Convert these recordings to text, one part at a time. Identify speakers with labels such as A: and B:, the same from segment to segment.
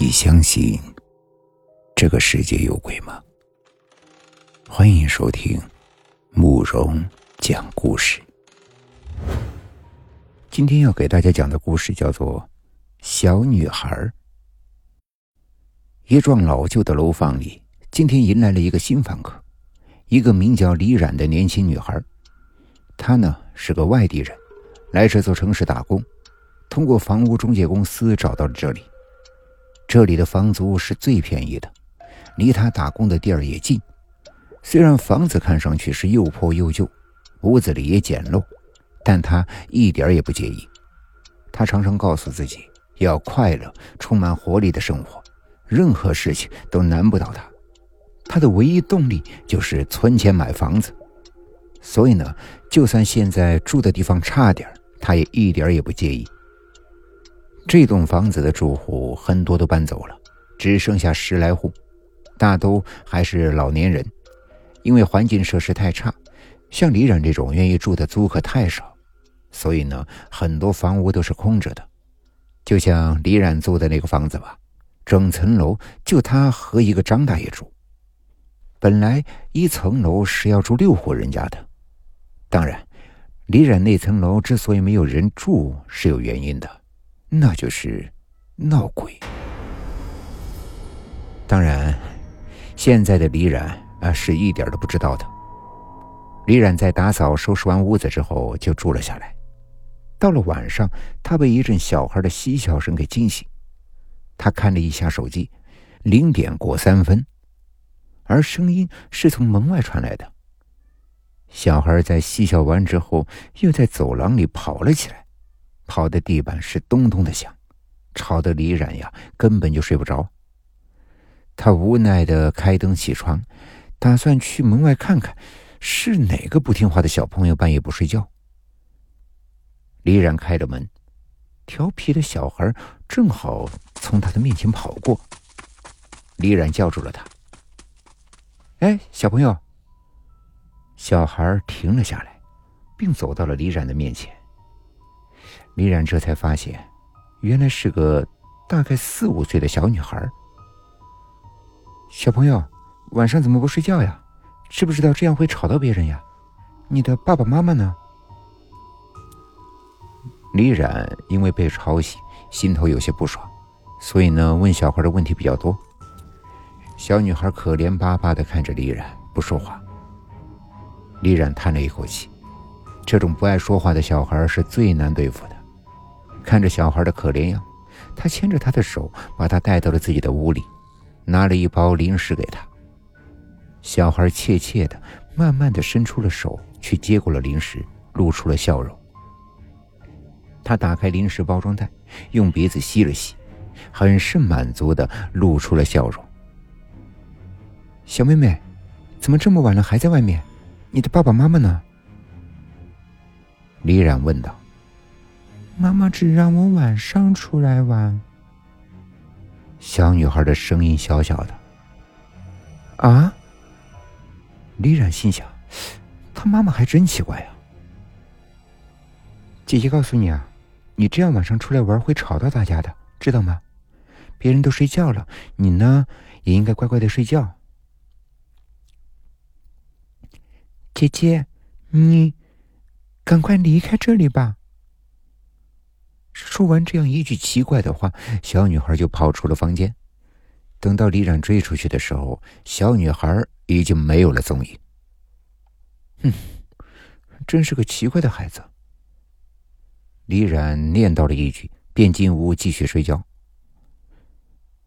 A: 你相信这个世界有鬼吗？欢迎收听慕容讲故事。今天要给大家讲的故事叫做《小女孩》。一幢老旧的楼房里，今天迎来了一个新房客，一个名叫李冉的年轻女孩。她呢是个外地人，来这座城市打工，通过房屋中介公司找到了这里。这里的房租是最便宜的，离他打工的地儿也近。虽然房子看上去是又破又旧，屋子里也简陋，但他一点也不介意。他常常告诉自己要快乐、充满活力的生活，任何事情都难不倒他。他的唯一动力就是存钱买房子。所以呢，就算现在住的地方差点他也一点也不介意。这栋房子的住户很多都搬走了，只剩下十来户，大都还是老年人。因为环境设施太差，像李冉这种愿意住的租客太少，所以呢，很多房屋都是空着的。就像李冉租的那个房子吧，整层楼就他和一个张大爷住。本来一层楼是要住六户人家的，当然，李冉那层楼之所以没有人住是有原因的。那就是闹鬼。当然，现在的李冉啊是一点都不知道的。李冉在打扫收拾完屋子之后就住了下来。到了晚上，他被一阵小孩的嬉笑声给惊醒。他看了一下手机，零点过三分，而声音是从门外传来的。小孩在嬉笑完之后，又在走廊里跑了起来。跑的地板是咚咚的响，吵得李冉呀根本就睡不着。他无奈的开灯起床，打算去门外看看，是哪个不听话的小朋友半夜不睡觉。李冉开着门，调皮的小孩正好从他的面前跑过。李冉叫住了他：“哎，小朋友！”小孩停了下来，并走到了李冉的面前。李冉这才发现，原来是个大概四五岁的小女孩。小朋友，晚上怎么不睡觉呀？知不知道这样会吵到别人呀？你的爸爸妈妈呢？李冉因为被吵醒，心头有些不爽，所以呢，问小孩的问题比较多。小女孩可怜巴巴的看着李冉，不说话。李冉叹了一口气，这种不爱说话的小孩是最难对付的。看着小孩的可怜样，他牵着他的手，把他带到了自己的屋里，拿了一包零食给他。小孩怯怯的，慢慢的伸出了手去接过了零食，露出了笑容。他打开零食包装袋，用鼻子吸了吸，很是满足的露出了笑容。小妹妹，怎么这么晚了还在外面？你的爸爸妈妈呢？李冉问道。
B: 妈妈只让我晚上出来玩。
A: 小女孩的声音小小的。
B: 啊！
A: 李冉心想，她妈妈还真奇怪呀。
B: 姐姐告诉你啊，你这样晚上出来玩会吵到大家的，知道吗？别人都睡觉了，你呢也应该乖乖的睡觉。姐姐，你赶快离开这里吧。
A: 说完这样一句奇怪的话，小女孩就跑出了房间。等到李冉追出去的时候，小女孩已经没有了踪影。哼，真是个奇怪的孩子。李冉念叨了一句，便进屋继续睡觉。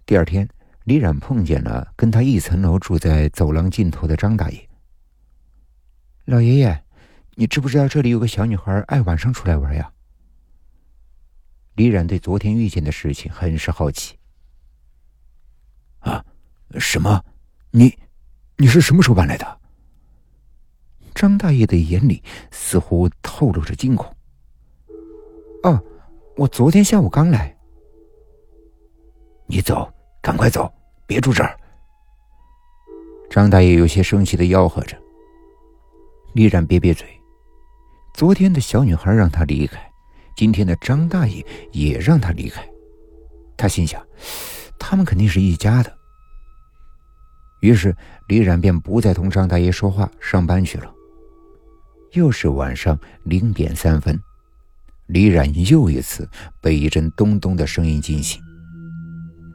A: 第二天，李冉碰见了跟他一层楼住在走廊尽头的张大爷。
B: 老爷爷，你知不知道这里有个小女孩爱晚上出来玩呀？
A: 李冉对昨天遇见的事情很是好奇。啊，什么？你，你是什么时候搬来的？张大爷的眼里似乎透露着惊恐。
B: 哦，我昨天下午刚来。
A: 你走，赶快走，别住这儿。张大爷有些生气的吆喝着。李冉瘪瘪嘴，昨天的小女孩让他离开。今天的张大爷也让他离开，他心想，他们肯定是一家的。于是李冉便不再同张大爷说话，上班去了。又是晚上零点三分，李冉又一次被一阵咚咚的声音惊醒。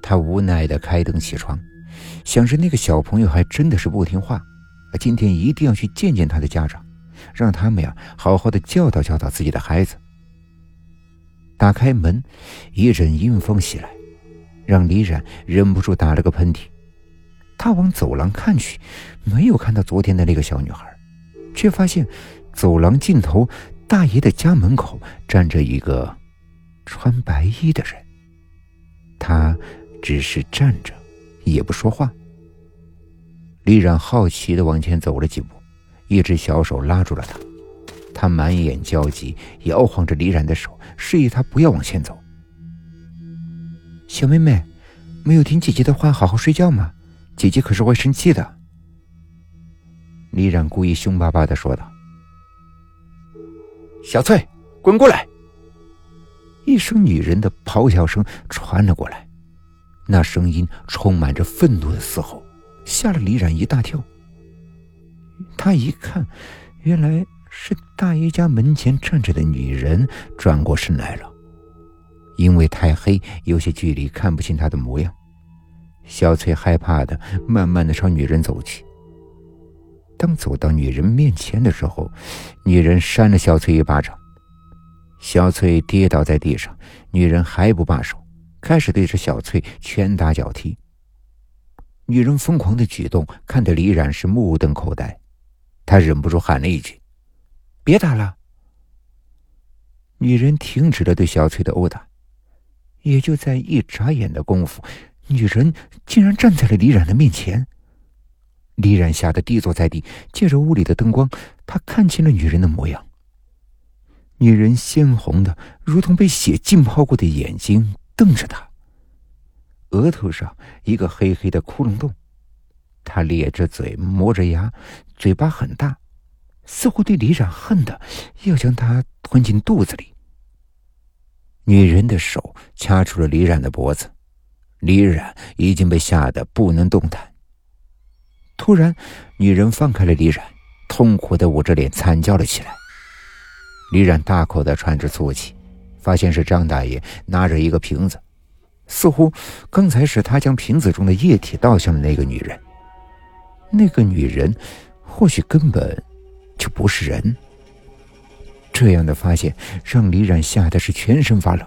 A: 他无奈的开灯起床，想着那个小朋友还真的是不听话，今天一定要去见见他的家长，让他们呀好好的教导教导自己的孩子。打开门，一阵阴风袭来，让李冉忍不住打了个喷嚏。他往走廊看去，没有看到昨天的那个小女孩，却发现走廊尽头大爷的家门口站着一个穿白衣的人。他只是站着，也不说话。李冉好奇的往前走了几步，一只小手拉住了他。他满眼焦急，摇晃着李冉的手，示意他不要往前走。小妹妹，没有听姐姐的话，好好睡觉吗？姐姐可是会生气的。李冉故意凶巴巴的说道：“小翠，滚过来！”一声女人的咆哮声传了过来，那声音充满着愤怒的嘶吼，吓了李冉一大跳。他一看，原来……是大爷家门前站着的女人转过身来了，因为太黑，有些距离看不清她的模样。小翠害怕的慢慢的朝女人走去。当走到女人面前的时候，女人扇了小翠一巴掌，小翠跌倒在地上。女人还不罢手，开始对着小翠拳打脚踢。女人疯狂的举动看得李冉是目瞪口呆，他忍不住喊了一句。别打了！女人停止了对小翠的殴打，也就在一眨眼的功夫，女人竟然站在了李冉的面前。李冉吓得低坐在地，借着屋里的灯光，他看清了女人的模样。女人鲜红的，如同被血浸泡过的眼睛瞪着他，额头上一个黑黑的窟窿洞，她咧着嘴，磨着牙，嘴巴很大。似乎对李冉恨的要将他吞进肚子里。女人的手掐住了李冉的脖子，李冉已经被吓得不能动弹。突然，女人放开了李冉，痛苦的捂着脸惨叫了起来。李冉大口的喘着粗气，发现是张大爷拿着一个瓶子，似乎刚才是他将瓶子中的液体倒向了那个女人。那个女人或许根本……就不是人。这样的发现让李冉吓得是全身发冷。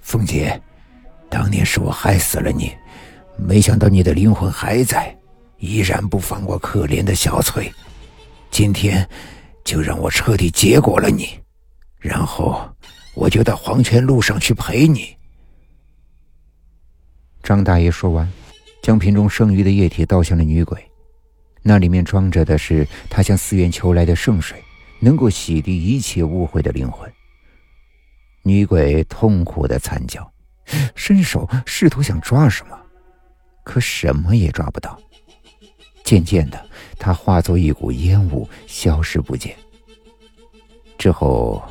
A: 凤姐，当年是我害死了你，没想到你的灵魂还在，依然不放过可怜的小翠。今天就让我彻底结果了你，然后我就到黄泉路上去陪你。张大爷说完，将瓶中剩余的液体倒向了女鬼。那里面装着的是他向寺院求来的圣水，能够洗涤一切污秽的灵魂。女鬼痛苦的惨叫，伸手试图想抓什么，可什么也抓不到。渐渐的，她化作一股烟雾，消失不见。之后，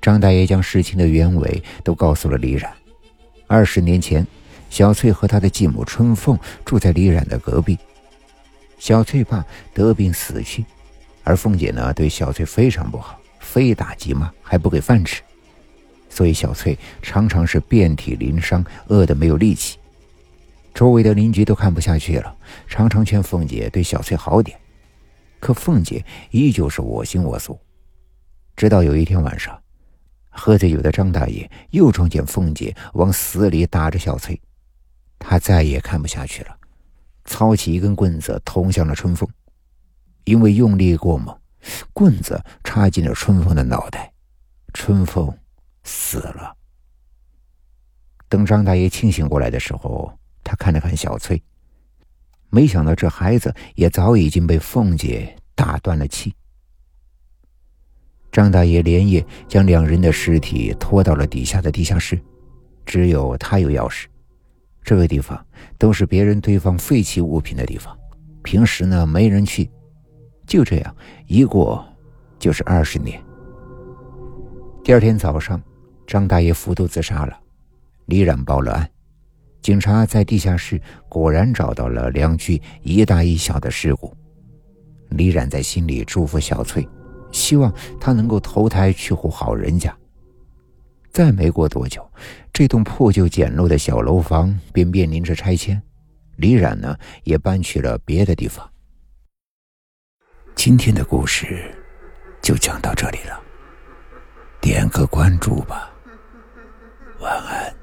A: 张大爷将事情的原委都告诉了李冉。二十年前，小翠和她的继母春凤住在李冉的隔壁。小翠爸得病死去，而凤姐呢对小翠非常不好，非打即骂，还不给饭吃，所以小翠常常是遍体鳞伤，饿得没有力气。周围的邻居都看不下去了，常常劝凤姐对小翠好点，可凤姐依旧是我行我素。直到有一天晚上，喝醉酒的张大爷又撞见凤姐往死里打着小翠，他再也看不下去了。操起一根棍子捅向了春风，因为用力过猛，棍子插进了春风的脑袋，春风死了。等张大爷清醒过来的时候，他看了看小翠，没想到这孩子也早已经被凤姐打断了气。张大爷连夜将两人的尸体拖到了底下的地下室，只有他有钥匙。这个地方都是别人堆放废弃物品的地方，平时呢没人去。就这样一过，就是二十年。第二天早上，张大爷服毒自杀了，李冉报了案。警察在地下室果然找到了两具一大一小的尸骨。李冉在心里祝福小翠，希望她能够投胎去户好人家。再没过多久，这栋破旧简陋的小楼房便面临着拆迁，李冉呢也搬去了别的地方。今天的故事就讲到这里了，点个关注吧，晚安。